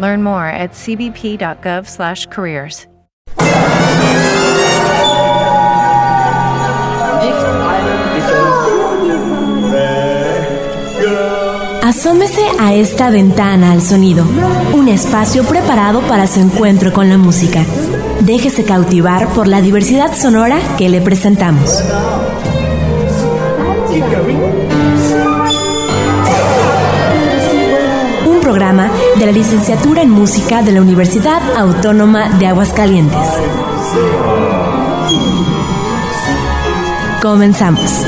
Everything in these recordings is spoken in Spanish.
Learn more at cbp.gov/careers. Asómese a esta ventana al sonido, un espacio preparado para su encuentro con la música. Déjese cautivar por la diversidad sonora que le presentamos programa de la licenciatura en música de la Universidad Autónoma de Aguascalientes. Comenzamos.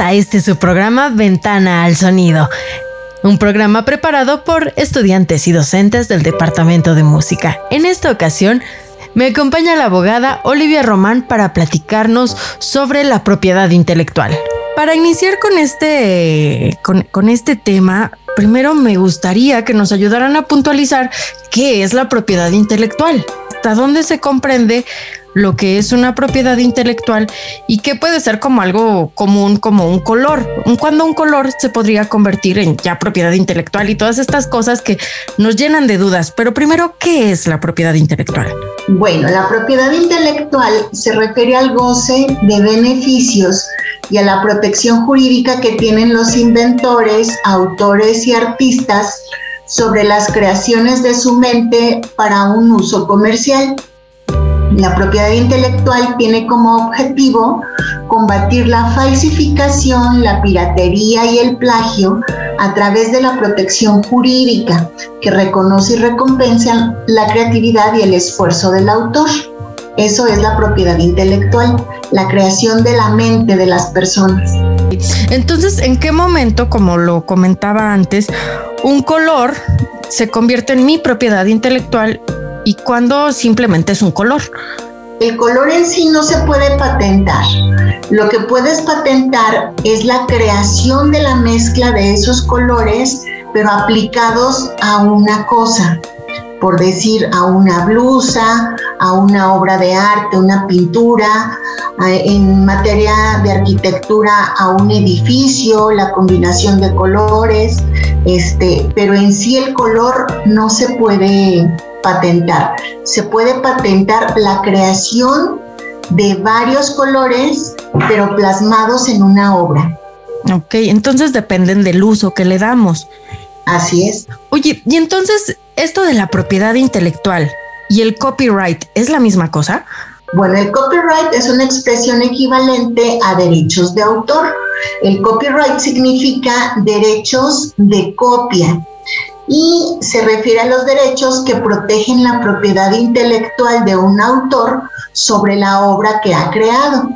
A este su programa Ventana al Sonido, un programa preparado por estudiantes y docentes del Departamento de Música. En esta ocasión me acompaña la abogada Olivia Román para platicarnos sobre la propiedad intelectual. Para iniciar con este, con, con este tema, primero me gustaría que nos ayudaran a puntualizar qué es la propiedad intelectual, hasta dónde se comprende lo que es una propiedad intelectual y que puede ser como algo común, como un color. Cuando un color se podría convertir en ya propiedad intelectual y todas estas cosas que nos llenan de dudas. Pero primero, ¿qué es la propiedad intelectual? Bueno, la propiedad intelectual se refiere al goce de beneficios y a la protección jurídica que tienen los inventores, autores y artistas sobre las creaciones de su mente para un uso comercial. La propiedad intelectual tiene como objetivo combatir la falsificación, la piratería y el plagio a través de la protección jurídica que reconoce y recompensa la creatividad y el esfuerzo del autor. Eso es la propiedad intelectual, la creación de la mente de las personas. Entonces, ¿en qué momento, como lo comentaba antes, un color se convierte en mi propiedad intelectual y cuando simplemente es un color. El color en sí no se puede patentar. Lo que puedes patentar es la creación de la mezcla de esos colores, pero aplicados a una cosa, por decir a una blusa, a una obra de arte, una pintura, en materia de arquitectura a un edificio, la combinación de colores, este, pero en sí el color no se puede patentar. Se puede patentar la creación de varios colores, pero plasmados en una obra. Ok, entonces dependen del uso que le damos. Así es. Oye, y entonces esto de la propiedad intelectual y el copyright es la misma cosa? Bueno, el copyright es una expresión equivalente a derechos de autor. El copyright significa derechos de copia y se refiere a los derechos que protegen la propiedad intelectual de un autor sobre la obra que ha creado.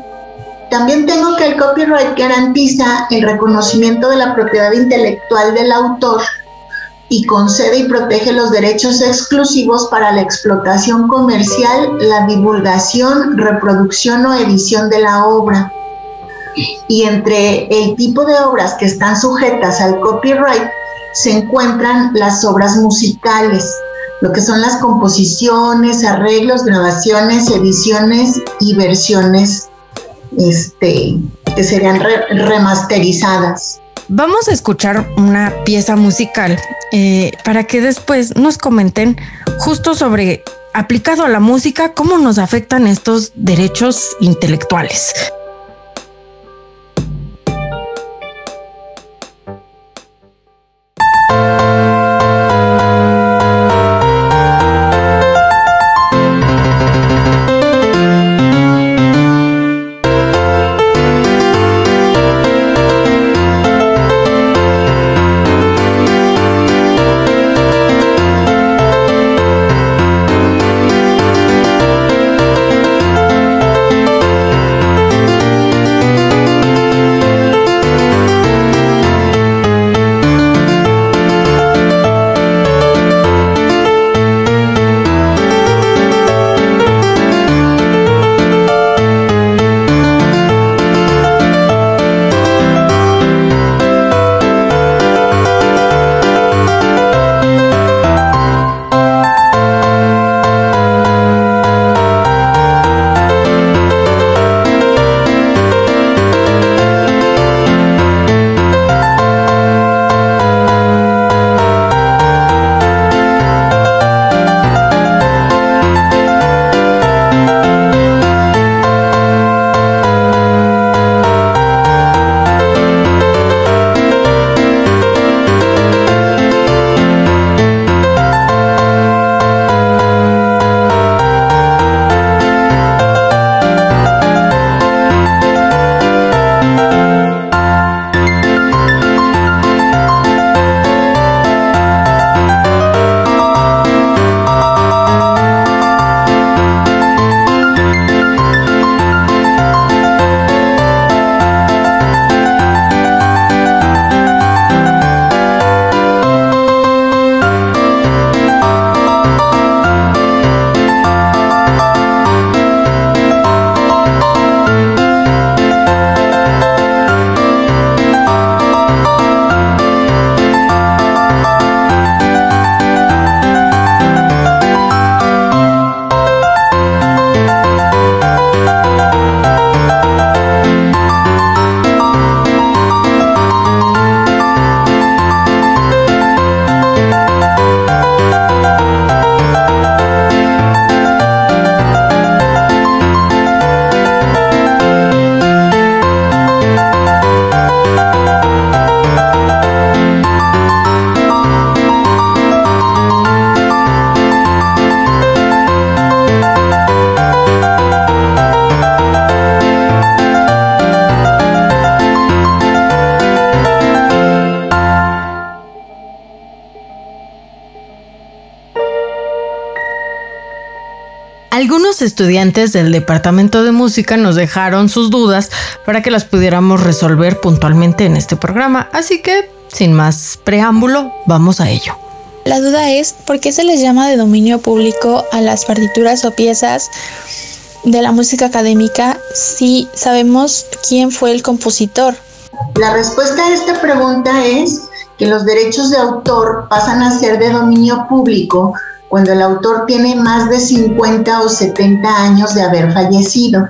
También tengo que el copyright garantiza el reconocimiento de la propiedad intelectual del autor y concede y protege los derechos exclusivos para la explotación comercial, la divulgación, reproducción o edición de la obra. Y entre el tipo de obras que están sujetas al copyright se encuentran las obras musicales, lo que son las composiciones, arreglos, grabaciones, ediciones y versiones este, que serían remasterizadas. Vamos a escuchar una pieza musical eh, para que después nos comenten justo sobre, aplicado a la música, cómo nos afectan estos derechos intelectuales. Estudiantes del Departamento de Música nos dejaron sus dudas para que las pudiéramos resolver puntualmente en este programa, así que, sin más preámbulo, vamos a ello. La duda es, ¿por qué se les llama de dominio público a las partituras o piezas de la música académica si sabemos quién fue el compositor? La respuesta a esta pregunta es que los derechos de autor pasan a ser de dominio público cuando el autor tiene más de 50 o 70 años de haber fallecido.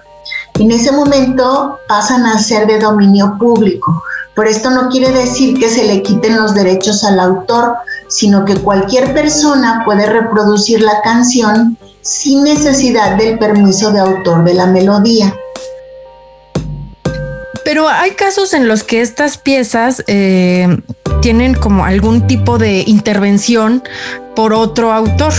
En ese momento pasan a ser de dominio público. Pero esto no quiere decir que se le quiten los derechos al autor, sino que cualquier persona puede reproducir la canción sin necesidad del permiso de autor de la melodía. Pero hay casos en los que estas piezas eh, tienen como algún tipo de intervención por otro autor.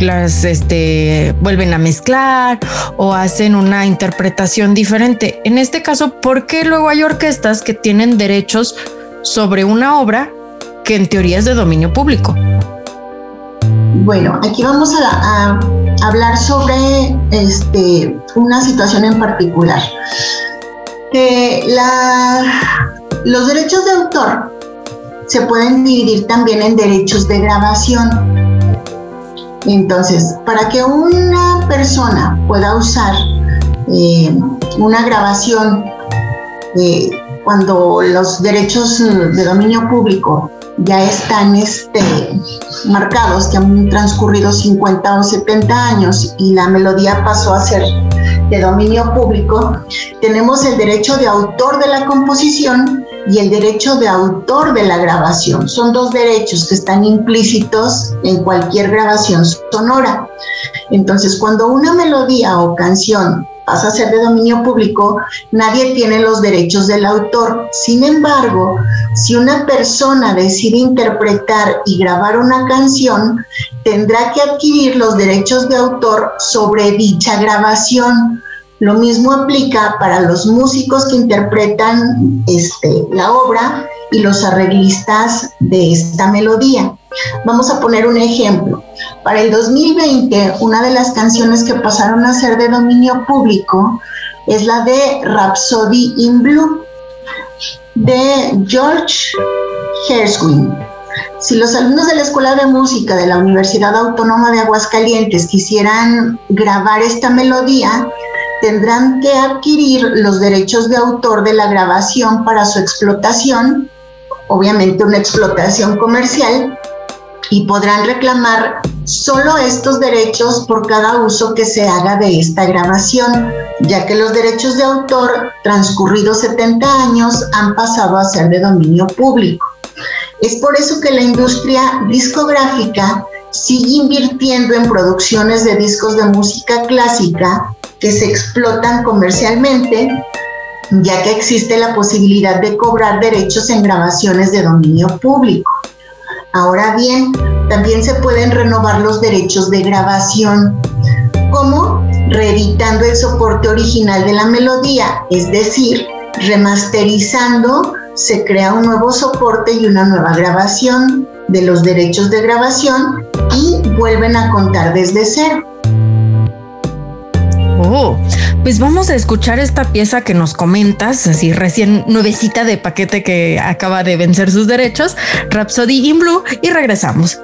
Las este, vuelven a mezclar o hacen una interpretación diferente. En este caso, ¿por qué luego hay orquestas que tienen derechos sobre una obra que en teoría es de dominio público? Bueno, aquí vamos a, hablar sobre este, una situación en particular. Los derechos de autor se pueden dividir también en derechos de grabación. Entonces, para que una persona pueda usar eh, una grabación eh, cuando los derechos de dominio público ya están este, marcados, que han transcurrido 50 o 70 años y la melodía pasó a ser de dominio público, tenemos el derecho de autor de la composición y el derecho de autor de la grabación. Son dos derechos que están implícitos en cualquier grabación sonora. Entonces, cuando una melodía o canción pasa a ser de dominio público, nadie tiene los derechos del autor. Sin embargo, si una persona decide interpretar y grabar una canción, tendrá que adquirir los derechos de autor sobre dicha grabación. Lo mismo aplica para los músicos que interpretan este, la obra y los arreglistas de esta melodía. Vamos a poner un ejemplo. Para el 2020, una de las canciones que pasaron a ser de dominio público es la de Rhapsody in Blue de George Gershwin. Si los alumnos de la Escuela de Música de la Universidad Autónoma de Aguascalientes quisieran grabar esta melodía, tendrán que adquirir los derechos de autor de la grabación para su explotación, obviamente una explotación comercial, y podrán reclamar solo estos derechos por cada uso que se haga de esta grabación, ya que los derechos de autor transcurridos 70 años han pasado a ser de dominio público. Es por eso que la industria discográfica sigue invirtiendo en producciones de discos de música clásica que se explotan comercialmente, ya que existe la posibilidad de cobrar derechos en grabaciones de dominio público. Ahora bien, también se pueden renovar los derechos de grabación, como reeditando el soporte original de la melodía, es decir, remasterizando, se crea un nuevo soporte y una nueva grabación de los derechos de grabación y vuelven a contar desde cero. Oh, pues vamos a escuchar esta pieza que nos comentas, así recién nuevecita de paquete que acaba de vencer sus derechos, Rhapsody in Blue, y regresamos.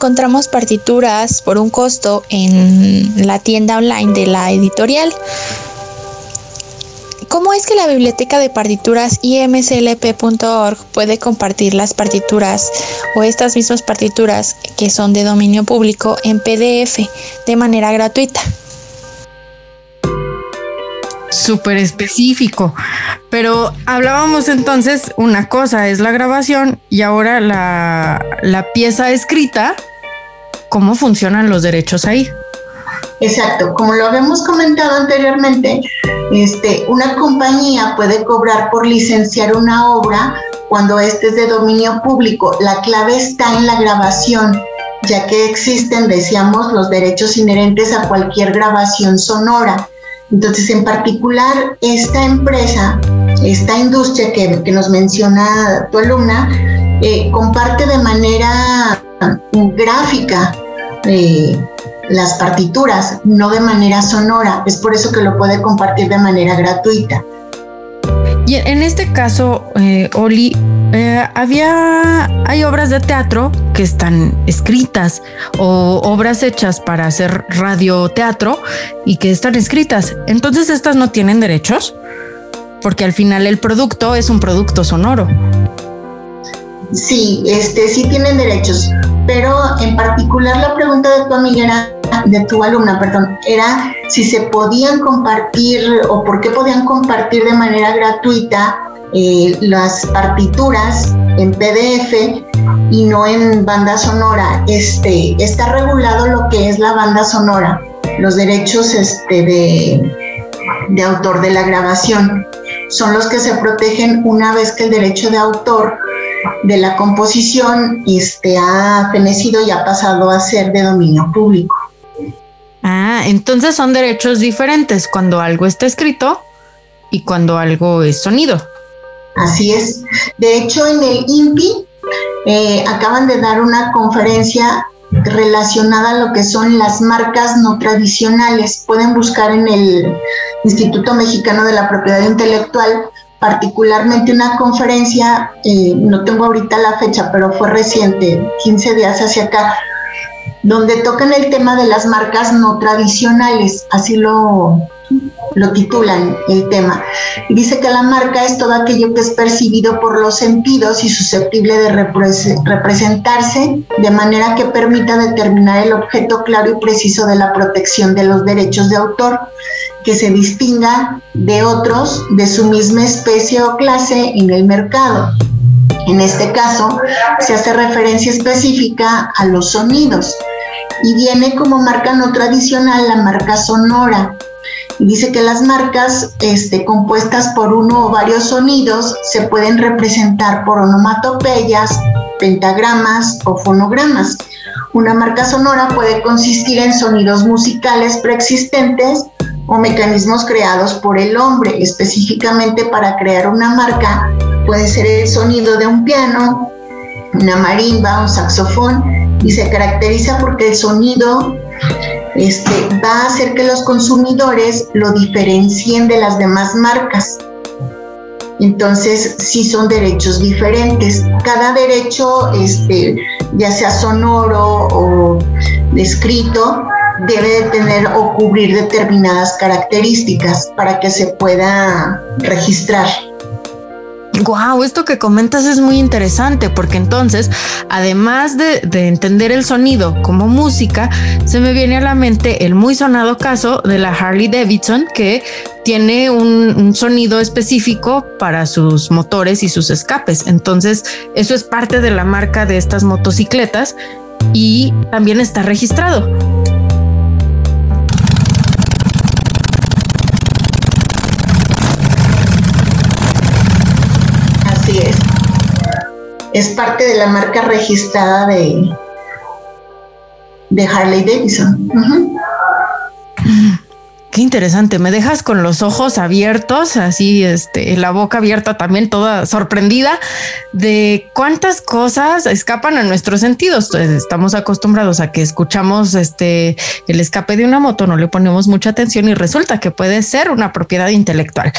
Encontramos partituras por un costo en la tienda online de la editorial. ¿Cómo es que la biblioteca de partituras imslp.org puede compartir las partituras o estas mismas partituras que son de dominio público en PDF de manera gratuita? Súper específico. Pero hablábamos entonces, una cosa es la grabación y ahora la, la pieza escrita, ¿cómo funcionan los derechos ahí? Exacto, como lo habíamos comentado anteriormente, este, una compañía puede cobrar por licenciar una obra cuando este es de dominio público. La clave está en la grabación, ya que existen, decíamos, los derechos inherentes a cualquier grabación sonora. Entonces, en particular, esta empresa, esta industria que, nos menciona tu alumna, eh, comparte de manera gráfica eh, las partituras, no de manera sonora. Es por eso que lo puede compartir de manera gratuita. Y en este caso, eh, Oli, eh, había, hay obras de teatro que están escritas o obras hechas para hacer radioteatro y que están escritas. Entonces, estas no tienen derechos porque al final el producto es un producto sonoro. Sí, este, sí tienen derechos, pero en particular la pregunta de tu amiga de tu alumna, perdón, era si se podían compartir o por qué podían compartir de manera gratuita eh, las partituras en PDF y no en banda sonora. Este, está regulado lo que es la banda sonora, los derechos este, de, de autor de la grabación. Son los que se protegen una vez que el derecho de autor de la composición este, ha fenecido y ha pasado a ser de dominio público. Ah, entonces son derechos diferentes cuando algo está escrito y cuando algo es sonido. Así es. De hecho, en el INPI eh, acaban de dar una conferencia relacionada a lo que son las marcas no tradicionales. Pueden buscar en el Instituto Mexicano de la Propiedad Intelectual particularmente una conferencia, eh, no tengo ahorita la fecha, pero fue reciente, 15 días hacia acá, donde tocan el tema de las marcas no tradicionales, así lo, lo titulan el tema. Dice que la marca es todo aquello que es percibido por los sentidos y susceptible de representarse de manera que permita determinar el objeto claro y preciso de la protección de los derechos de autor que se distinga de otros de su misma especie o clase en el mercado. En este caso, se hace referencia específica a los sonidos y viene como marca no tradicional la marca sonora. Dice que las marcas este, compuestas por uno o varios sonidos se pueden representar por onomatopeyas, pentagramas o fonogramas. Una marca sonora puede consistir en sonidos musicales preexistentes o mecanismos creados por el hombre. Específicamente para crear una marca puede ser el sonido de un piano, una marimba, un saxofón y se caracteriza porque el sonido este, va a hacer que los consumidores lo diferencien de las demás marcas. Entonces, sí son derechos diferentes. Cada derecho, este, ya sea sonoro o escrito, debe de tener o cubrir determinadas características para que se pueda registrar. Wow, esto que comentas es muy interesante porque entonces, además de, entender el sonido como música, se me viene a la mente el muy sonado caso de la Harley Davidson que tiene un, sonido específico para sus motores y sus escapes. Entonces, eso es parte de la marca de estas motocicletas y también está registrado. Es parte de la marca registrada de, Harley Davidson. Qué interesante, me dejas con los ojos abiertos, así, este, la boca abierta también, toda sorprendida de cuántas cosas escapan a nuestros sentidos. Estamos acostumbrados a que escuchamos este el escape de una moto, no le ponemos mucha atención y resulta que puede ser una propiedad intelectual.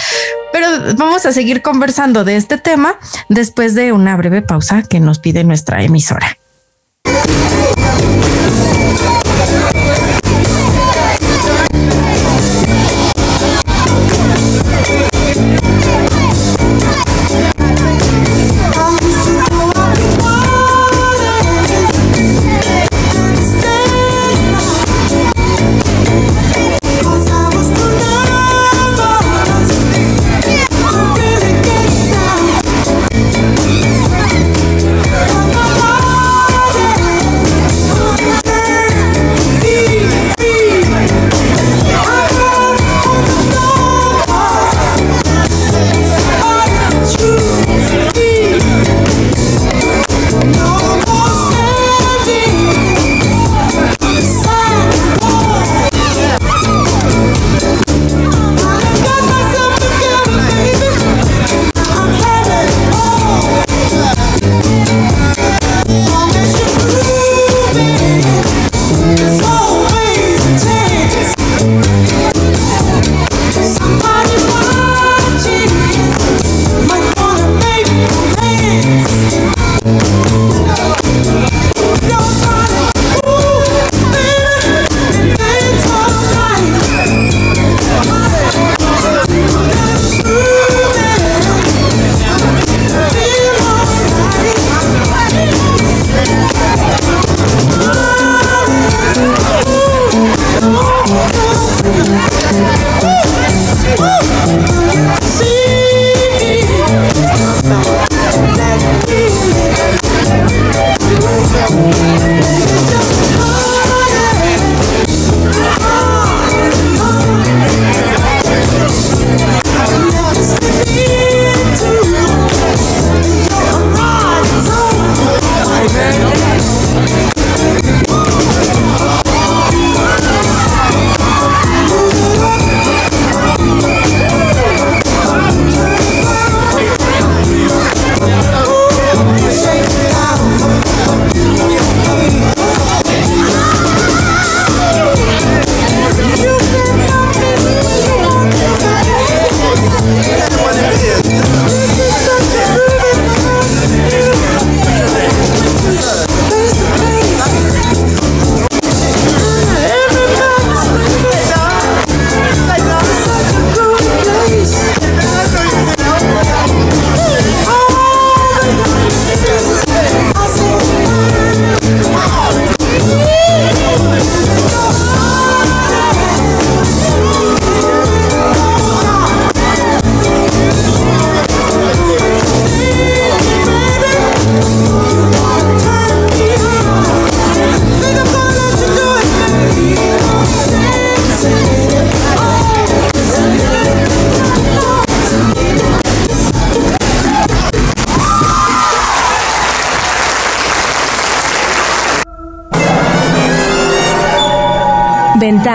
Pero vamos a seguir conversando de este tema después de una breve pausa que nos pide nuestra emisora.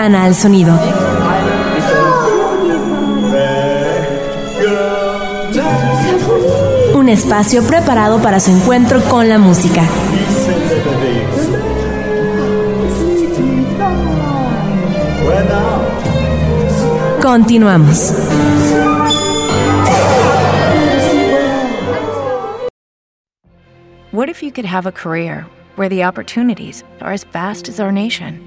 Ventana al sonido. Un espacio preparado para su encuentro con la música. Continuamos. What if you could have a career where the opportunities are as vast as our nation,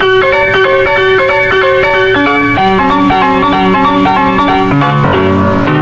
Thank you.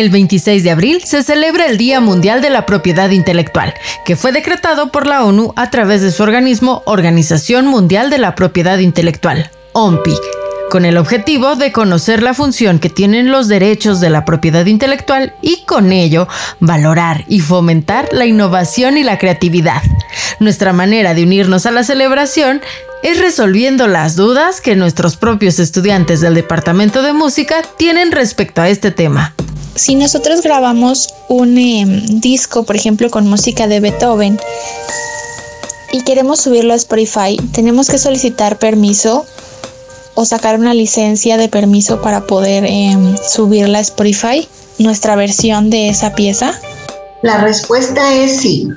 El 26 de abril se celebra el Día Mundial de la Propiedad Intelectual, que fue decretado por la ONU a través de su organismo Organización Mundial de la Propiedad Intelectual, OMPI, con el objetivo de conocer la función que tienen los derechos de la propiedad intelectual y con ello valorar y fomentar la innovación y la creatividad. Nuestra manera de unirnos a la celebración es resolviendo las dudas que nuestros propios estudiantes del Departamento de Música tienen respecto a este tema. Si nosotros grabamos un em, disco, por ejemplo, con música de Beethoven, y queremos subirlo a Spotify, tenemos que solicitar permiso o sacar una licencia de permiso para poder em, subirla a Spotify, nuestra versión de esa pieza? La respuesta es sí.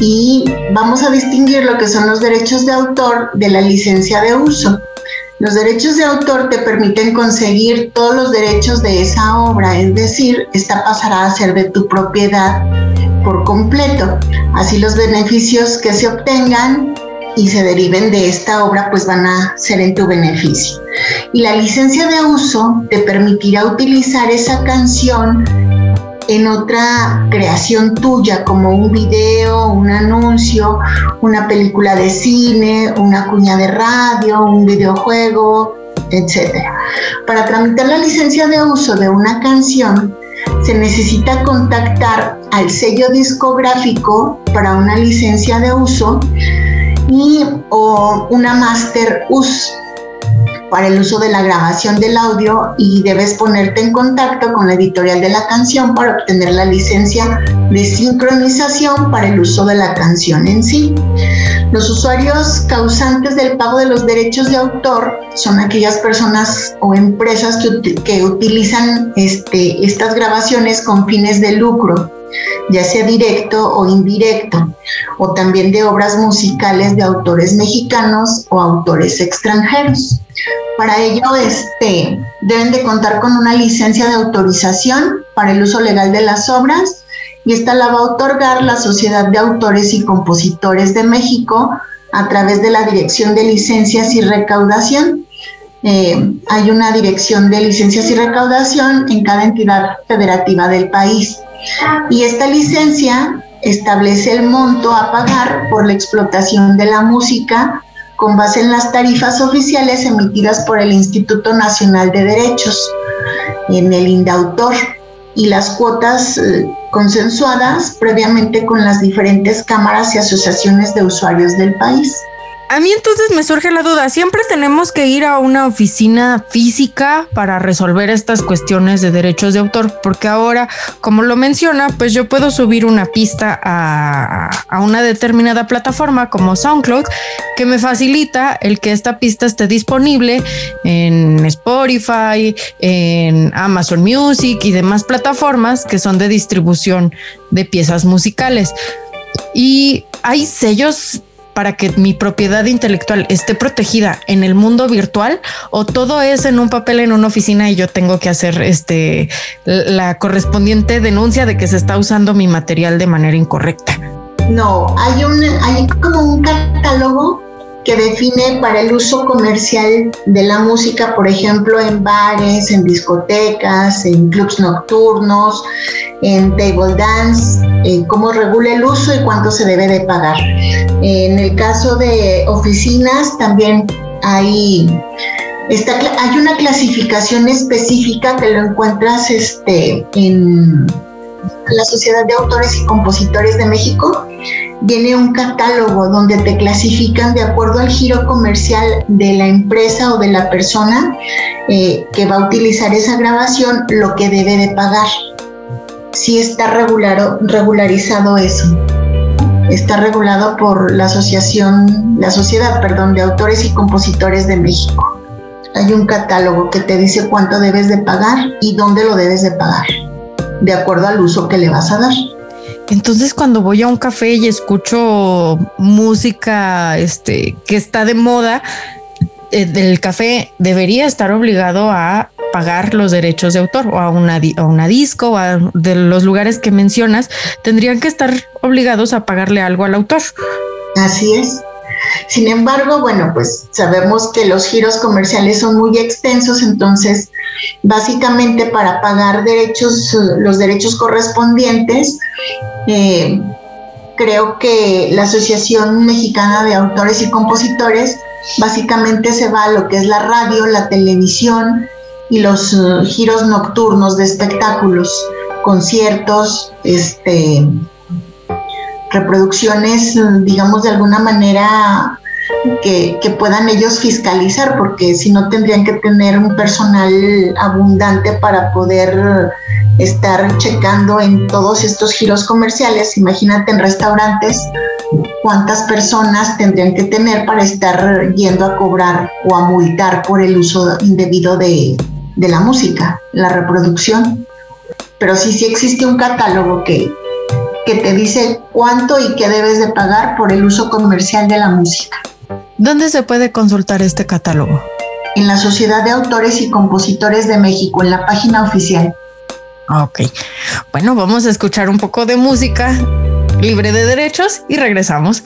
Y vamos a distinguir lo que son los derechos de autor de la licencia de uso. Los derechos de autor te permiten conseguir todos los derechos de esa obra, es decir, esta pasará a ser de tu propiedad por completo. Así los beneficios que se obtengan y se deriven de esta obra, pues van a ser en tu beneficio. Y la licencia de uso te permitirá utilizar esa canción en otra creación tuya, como un video, un anuncio, una película de cine, una cuña de radio, un videojuego, etc. Para tramitar la licencia de uso de una canción, se necesita contactar al sello discográfico para una licencia de uso y o una Master US para el uso de la grabación del audio y debes ponerte en contacto con la editorial de la canción para obtener la licencia de sincronización para el uso de la canción en sí. Los usuarios causantes del pago de los derechos de autor son aquellas personas o empresas que, utilizan este, estas grabaciones con fines de lucro ya sea directo o indirecto, o también de obras musicales de autores mexicanos o autores extranjeros. Para ello, este, deben de contar con una licencia de autorización para el uso legal de las obras y esta la va a otorgar la Sociedad de Autores y Compositores de México a través de la Dirección de Licencias y Recaudación. Eh, hay una dirección de licencias y recaudación en cada entidad federativa del país. Y esta licencia establece el monto a pagar por la explotación de la música con base en las tarifas oficiales emitidas por el Instituto Nacional de Derechos, en el INDAUTOR, y las cuotas eh, consensuadas previamente con las diferentes cámaras y asociaciones de usuarios del país. A mí entonces me surge la duda, ¿siempre tenemos que ir a una oficina física para resolver estas cuestiones de derechos de autor? Porque ahora, como lo menciona, pues yo puedo subir una pista a, una determinada plataforma como SoundCloud que me facilita el que esta pista esté disponible en Spotify, en Amazon Music y demás plataformas que son de distribución de piezas musicales. Y hay sellos para que mi propiedad intelectual esté protegida en el mundo virtual o todo es en un papel en una oficina y yo tengo que hacer este la correspondiente denuncia de que se está usando mi material de manera incorrecta. No, hay un hay como un catálogo que define para el uso comercial de la música, por ejemplo, en bares, en discotecas, en clubs nocturnos, en table dance, cómo regula el uso y cuánto se debe de pagar. En el caso de oficinas también hay, hay una clasificación específica que lo encuentras este, en la Sociedad de Autores y Compositores de México viene un catálogo donde te clasifican de acuerdo al giro comercial de la empresa o de la persona eh, que va a utilizar esa grabación lo que debe de pagar. Si está regular, regularizado eso. Está regulado por la asociación, la sociedad, perdón, de autores y compositores de México. Hay un catálogo que te dice cuánto debes de pagar y dónde lo debes de pagar, de acuerdo al uso que le vas a dar. Entonces, cuando voy a un café y escucho música este, que está de moda, el eh, café debería estar obligado a pagar los derechos de autor o a una, a una disco o a de los lugares que mencionas, tendrían que estar obligados a pagarle algo al autor. Así es. Sin embargo, bueno, pues sabemos que los giros comerciales son muy extensos, entonces Básicamente para pagar derechos, los derechos correspondientes, eh, creo que la Asociación Mexicana de Autores y Compositores básicamente se va a lo que es la radio, la televisión y los uh, giros nocturnos de espectáculos, conciertos, este, reproducciones, digamos, de alguna manera que, que, puedan ellos fiscalizar, porque si no tendrían que tener un personal abundante para poder estar checando en todos estos giros comerciales. Imagínate en restaurantes cuántas personas tendrían que tener para estar yendo a cobrar o a multar por el uso indebido de, de la música, la reproducción. Pero sí, sí existe un catálogo que, que te dice cuánto y qué debes de pagar por el uso comercial de la música. ¿Dónde se puede consultar este catálogo? En la Sociedad de Autores y Compositores de México, en la página oficial. Ok. Bueno, vamos a escuchar un poco de música libre de derechos y regresamos.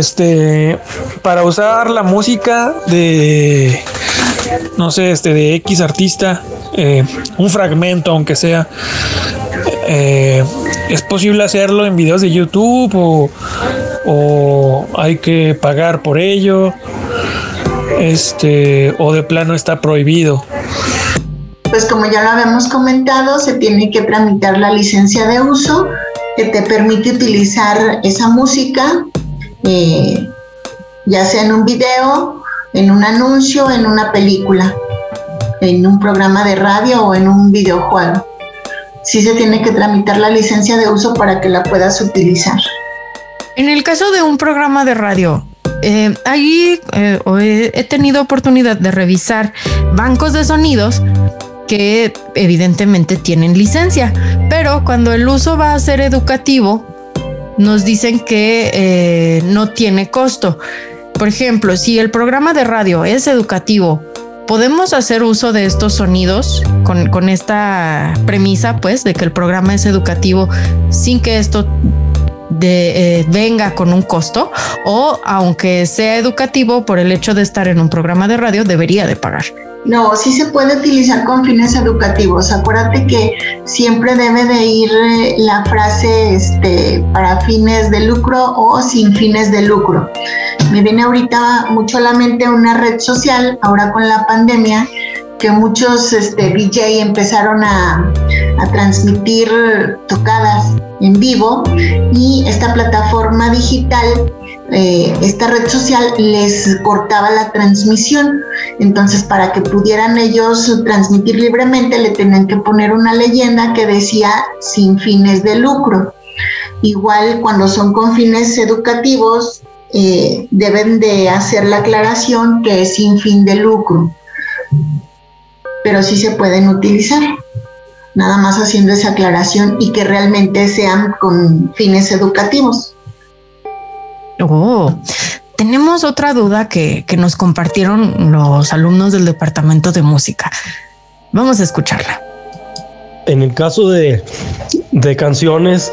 Este, para usar la música de, no sé, este, de X artista, eh, un fragmento, aunque sea, eh, ¿es posible hacerlo en videos de YouTube o, o hay que pagar por ello? Este, o de plano está prohibido. Pues como ya lo habíamos comentado, se tiene que tramitar la licencia de uso que te permite utilizar esa música, eh, ya sea en un video, en un anuncio, en una película, en un programa de radio o en un videojuego. Sí se tiene que tramitar la licencia de uso para que la puedas utilizar. En el caso de un programa de radio, eh, ahí eh, he tenido oportunidad de revisar bancos de sonidos que evidentemente tienen licencia, pero cuando el uso va a ser educativo, nos dicen que eh, no tiene costo. Por ejemplo, si el programa de radio es educativo, podemos hacer uso de estos sonidos con, con esta premisa, pues, de que el programa es educativo sin que esto eh, venga con un costo o aunque sea educativo por el hecho de estar en un programa de radio debería de pagar. No, sí se puede utilizar con fines educativos. Acuérdate que siempre debe de ir eh, la frase este, para fines de lucro o sin fines de lucro. Me viene ahorita mucho a la mente una red social, ahora con la pandemia, que muchos este, DJ empezaron a, a transmitir tocadas en vivo y esta plataforma digital eh, esta red social les cortaba la transmisión. Entonces, para que pudieran ellos transmitir libremente, le tenían que poner una leyenda que decía sin fines de lucro. Igual cuando son con fines educativos, eh, deben de hacer la aclaración que es sin fin de lucro. Pero sí se pueden utilizar nada más haciendo esa aclaración y que realmente sean con fines educativos. Oh, tenemos otra duda que, que nos compartieron los alumnos del departamento de música. Vamos a escucharla. En el caso de, de canciones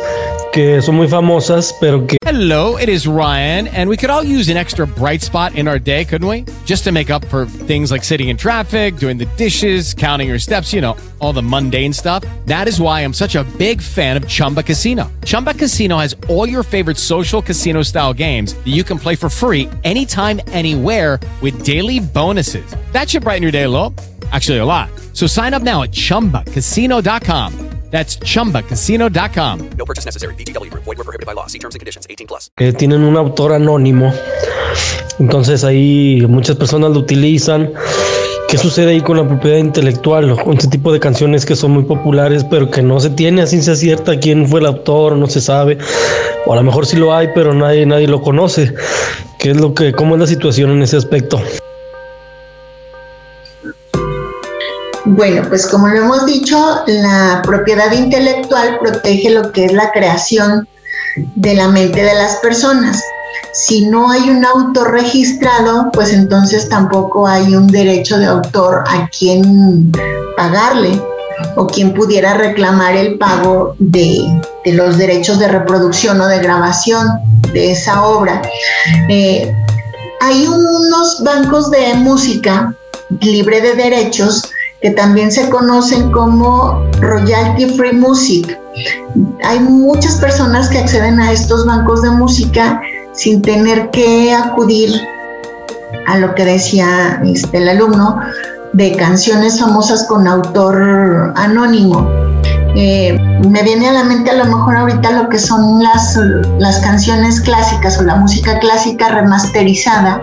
que son muy famosas, pero que... Hello, it is Ryan, and we could all use an extra bright spot in our day, couldn't we? Just to make up for things like sitting in traffic, doing the dishes, counting your steps, you know, all the mundane stuff. That is why I'm such a big fan of Chumba Casino. Chumba Casino has all your favorite social casino style games that you can play for free anytime, anywhere with daily bonuses. That should brighten your day a little. Actually, a lot. So sign up now at chumbacasino.com. That's chumbacasino.com. No purchase necessary. BGW. Void were prohibited by law. See terms and conditions 18 plus. que tienen un autor anónimo. Entonces ahí muchas personas lo utilizan. ¿Qué sucede ahí con la propiedad intelectual? Con este tipo de canciones que son muy populares, pero que no se tiene a ciencia cierta quién fue el autor, no se sabe. O a lo mejor sí lo hay, pero nadie, nadie lo conoce. ¿Qué es lo que, cómo es la situación en ese aspecto? Bueno, pues como lo hemos dicho, la propiedad intelectual protege lo que es la creación de la mente de las personas. Si no hay un autor registrado, pues entonces tampoco hay un derecho de autor a quien pagarle o quien pudiera reclamar el pago de, los derechos de reproducción o de grabación de esa obra. Eh, hay unos bancos de música libre de derechos que también se conocen como Royalty Free Music. Hay muchas personas que acceden a estos bancos de música sin tener que acudir a lo que decía este, el alumno de canciones famosas con autor anónimo. Eh, me viene a la mente a lo mejor ahorita lo que son las, las canciones clásicas o la música clásica remasterizada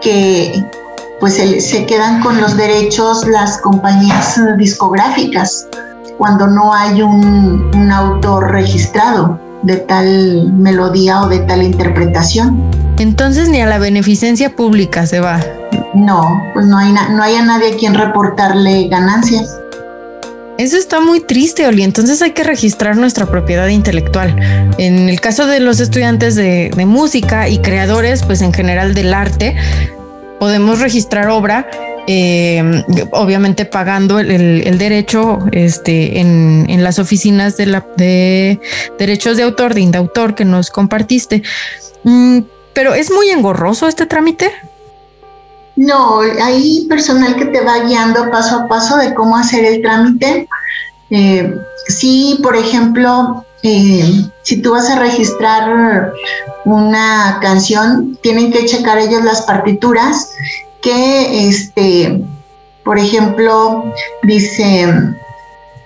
que, pues se, se, quedan con los derechos las compañías discográficas cuando no hay un, un, autor registrado de tal melodía o de tal interpretación. Entonces ni a la beneficencia pública se va. No, pues no hay, no hay a nadie a quien reportarle ganancias. Eso está muy triste, Oli. Entonces hay que registrar nuestra propiedad intelectual. En el caso de los estudiantes de, de música y creadores, pues en general del arte, podemos registrar obra, eh, obviamente pagando el, derecho este, en, en, las oficinas de, la, de derechos de autor, de indautor que nos compartiste. Mm, pero ¿es muy engorroso este trámite? No, hay personal que te va guiando paso a paso de cómo hacer el trámite. Eh, sí, por ejemplo, eh, si tú vas a registrar una canción, tienen que checar ellos las partituras que, este, por ejemplo, dice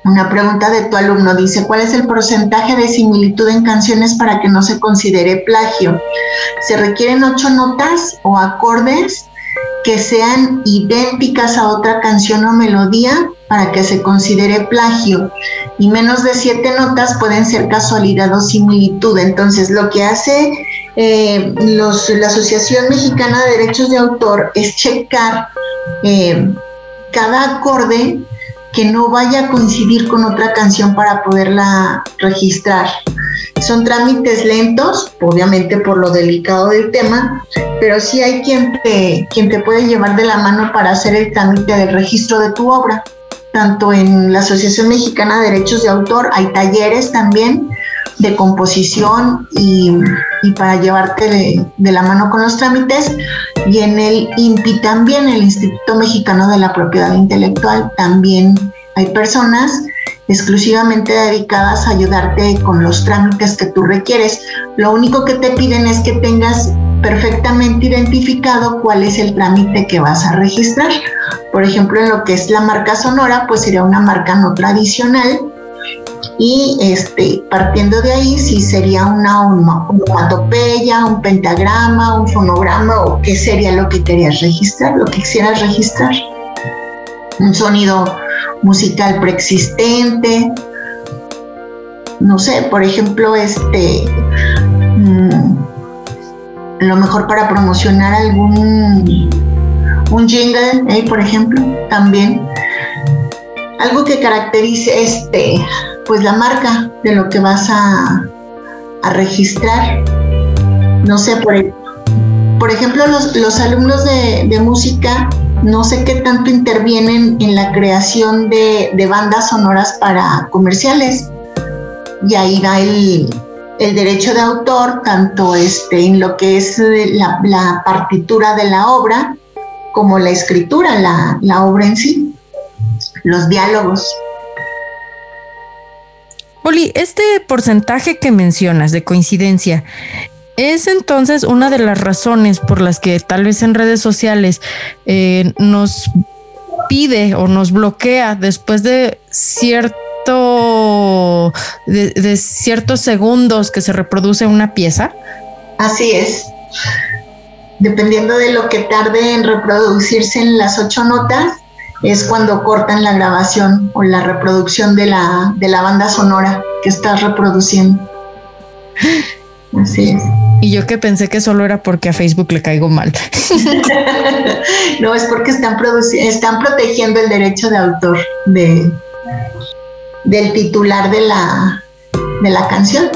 una pregunta de tu alumno, dice, ¿cuál es el porcentaje de similitud en canciones para que no se considere plagio? Se requieren ocho notas o acordes que sean idénticas a otra canción o melodía para que se considere plagio y menos de siete notas pueden ser casualidad o similitud. Entonces lo que hace eh, la Asociación Mexicana de Derechos de Autor es checar eh, cada acorde que no vaya a coincidir con otra canción para poderla registrar. Son trámites lentos, obviamente por lo delicado del tema, pero sí hay quien te, quien te puede llevar de la mano para hacer el trámite del registro de tu obra. Tanto en la Asociación Mexicana de Derechos de Autor hay talleres también de composición y, para llevarte de, de, la mano con los trámites. Y en el INPI también, el Instituto Mexicano de la Propiedad Intelectual, también hay personas exclusivamente dedicadas a ayudarte con los trámites que tú requieres. Lo único que te piden es que tengas perfectamente identificado cuál es el trámite que vas a registrar. Por ejemplo, en lo que es la marca sonora, pues sería una marca no tradicional. Y este, partiendo de ahí, sí sería una onomatopeya, un pentagrama, un fonograma o qué sería lo que querías registrar, lo que quisieras registrar. Un sonido musical preexistente. No sé, por ejemplo, este, mm, lo mejor para promocionar algún un jingle, ¿eh? por ejemplo, también. Algo que caracterice este, pues la marca de lo que vas a, registrar. No sé, por, por ejemplo, los, los alumnos de, música no sé qué tanto intervienen en la creación de, bandas sonoras para comerciales. Y ahí va el, derecho de autor, tanto este, en lo que es la, partitura de la obra, como la escritura, la, la obra en sí, los diálogos. Oli, este porcentaje que mencionas de coincidencia, es entonces una de las razones por las que tal vez en redes sociales eh, nos pide o nos bloquea después de cierto de, ciertos segundos que se reproduce una pieza. Así es. Dependiendo de lo que tarde en reproducirse en las ocho notas, es cuando cortan la grabación o la reproducción de la, de la banda sonora que estás reproduciendo. Así es. Y yo que pensé que solo era porque a Facebook le caigo mal. no, es porque están, están protegiendo el derecho de autor de, del titular de la, de la canción,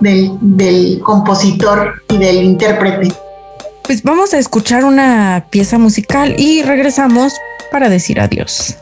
del, del compositor y del intérprete. Pues vamos a escuchar una pieza musical y regresamos para decir adiós.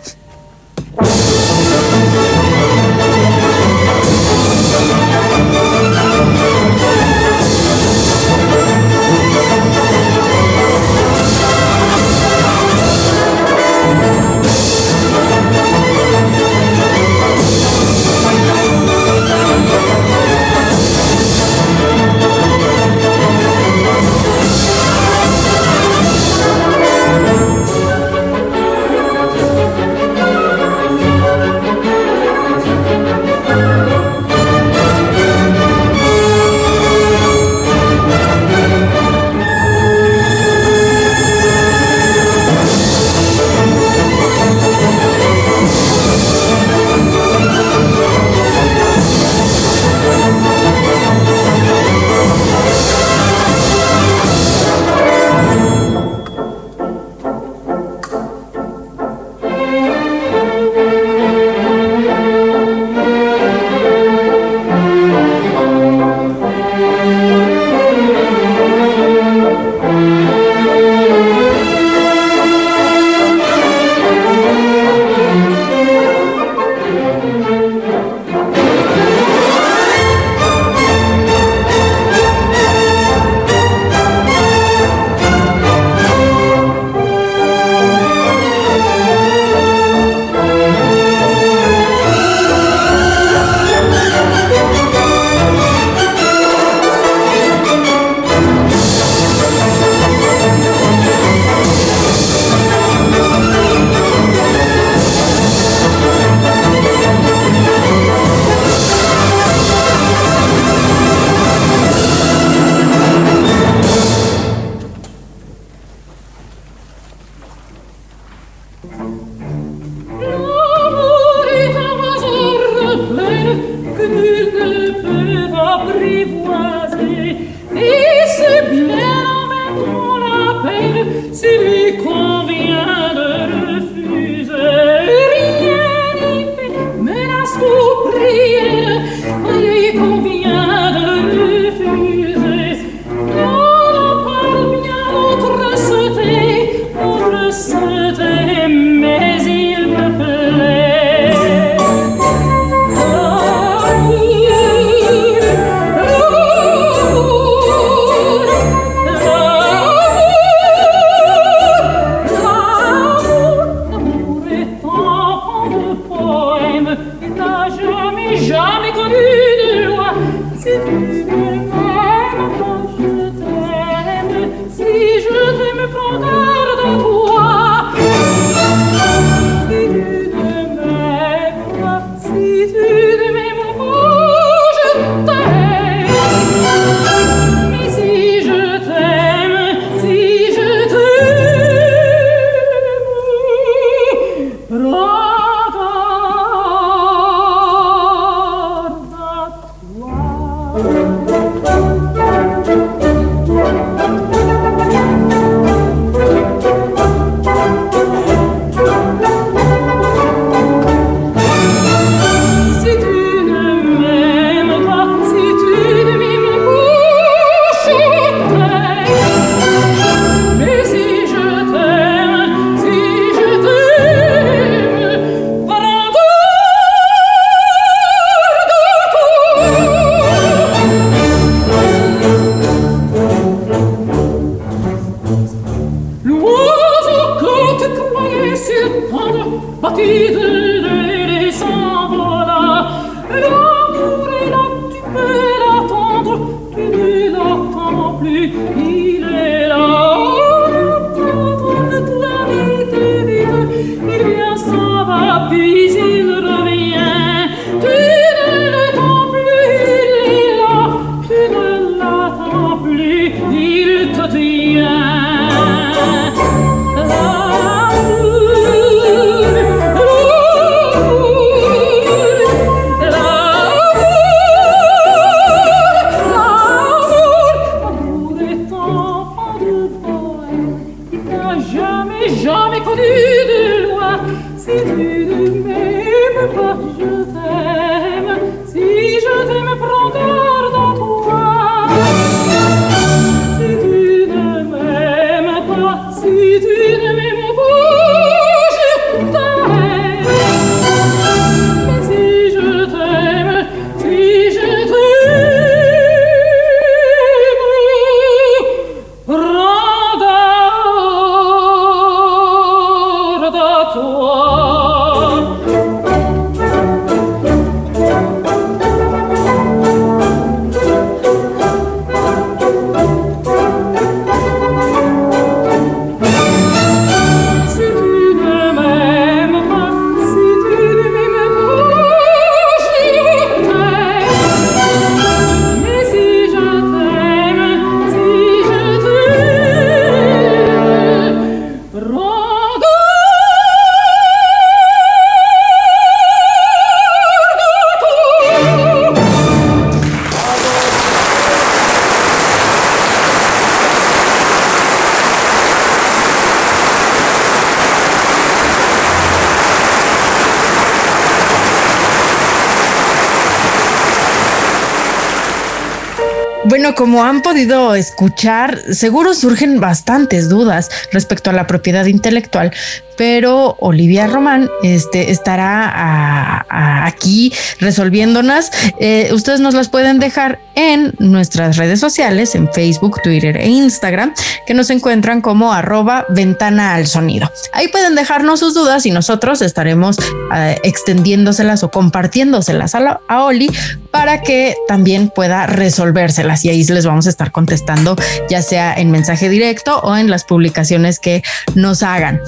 Como han podido escuchar, seguro surgen bastantes dudas respecto a la propiedad intelectual, pero Olivia Román este, estará aquí resolviéndonos. Eh, ustedes nos las pueden dejar en nuestras redes sociales, en Facebook, Twitter e Instagram, que nos encuentran como arroba ventana al sonido. Ahí pueden dejarnos sus dudas y nosotros estaremos eh, extendiéndoselas o compartiéndoselas a, a Oli para que también pueda resolvérselas y ahí les vamos a estar contestando ya sea en mensaje directo o en las publicaciones que nos hagan.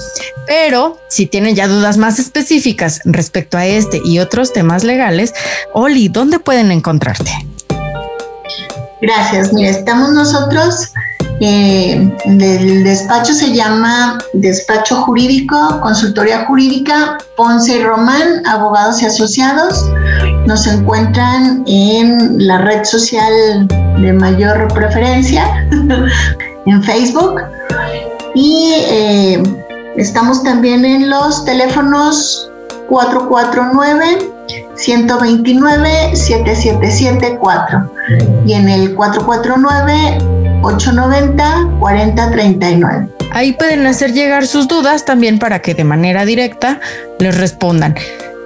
Pero si tienen ya dudas más específicas respecto a este y otros temas legales, Oli, ¿dónde pueden encontrarte? Gracias. Mira, estamos nosotros Eh, el despacho se llama Despacho Jurídico, Consultoría Jurídica, Ponce y Román, Abogados y Asociados. Nos encuentran en la red social de mayor preferencia, en Facebook. Y eh, estamos también en los teléfonos 449 129 7774 y en el 449 890 4039. Ahí pueden hacer llegar sus dudas también para que de manera directa les respondan.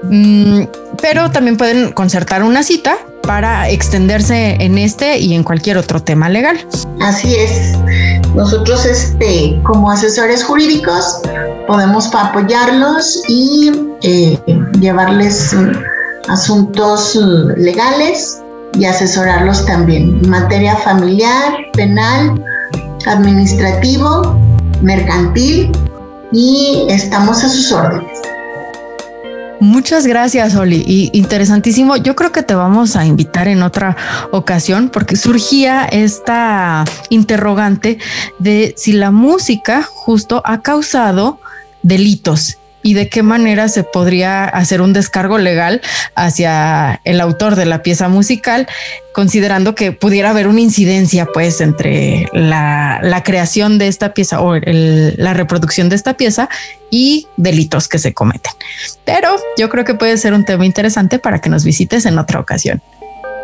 Mm, pero también pueden concertar una cita para extenderse en este y en cualquier otro tema legal. Así es. Nosotros, este, como asesores jurídicos, podemos apoyarlos y eh, llevarles asuntos legales y asesorarlos también materia familiar, penal, administrativo, mercantil y estamos a sus órdenes. Muchas gracias, Oli. Y interesantísimo. Yo creo que te vamos a invitar en otra ocasión porque surgía esta interrogante de si la música justo ha causado delitos y de qué manera se podría hacer un descargo legal hacia el autor de la pieza musical, considerando que pudiera haber una incidencia pues entre la, creación de esta pieza o la reproducción de esta pieza y delitos que se cometen. Pero yo creo que puede ser un tema interesante para que nos visites en otra ocasión.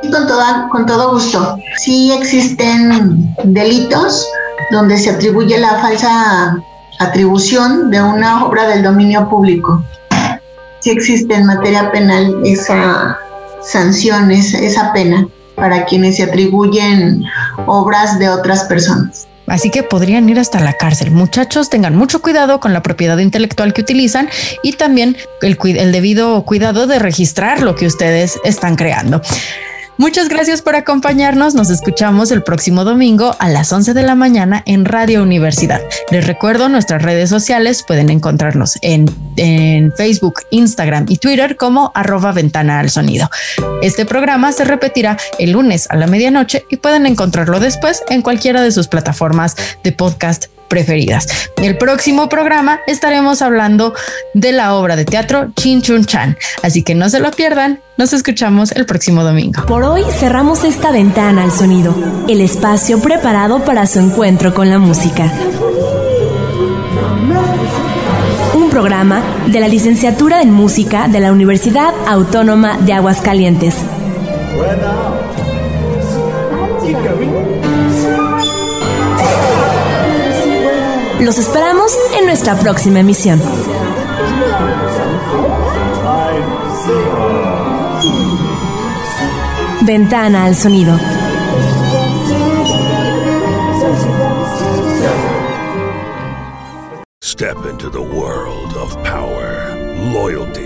Con, con todo gusto. Sí existen delitos donde se atribuye la falsa atribución de una obra del dominio público. Si existe en materia penal esa sanción, esa pena para quienes se atribuyen obras de otras personas. Así que podrían ir hasta la cárcel. Muchachos, tengan mucho cuidado con la propiedad intelectual que utilizan y también el, el debido cuidado de registrar lo que ustedes están creando. Muchas gracias por acompañarnos. Nos escuchamos el próximo domingo a las 11 de la mañana en Radio Universidad. Les recuerdo nuestras redes sociales. Pueden encontrarnos en, Facebook, Instagram y Twitter como arroba ventana al sonido. Este programa se repetirá el lunes a la medianoche y pueden encontrarlo después en cualquiera de sus plataformas de podcast preferidas. En el próximo programa estaremos hablando de la obra de teatro Chin Chun Chan, así que no se lo pierdan. Nos escuchamos el próximo domingo. Por hoy cerramos esta ventana al sonido, el espacio preparado para su encuentro con la música. Un programa de la licenciatura en música de la Universidad Autónoma de Aguascalientes. Los esperamos en nuestra próxima emisión. Ventana al sonido. Step into the world of power, loyalty,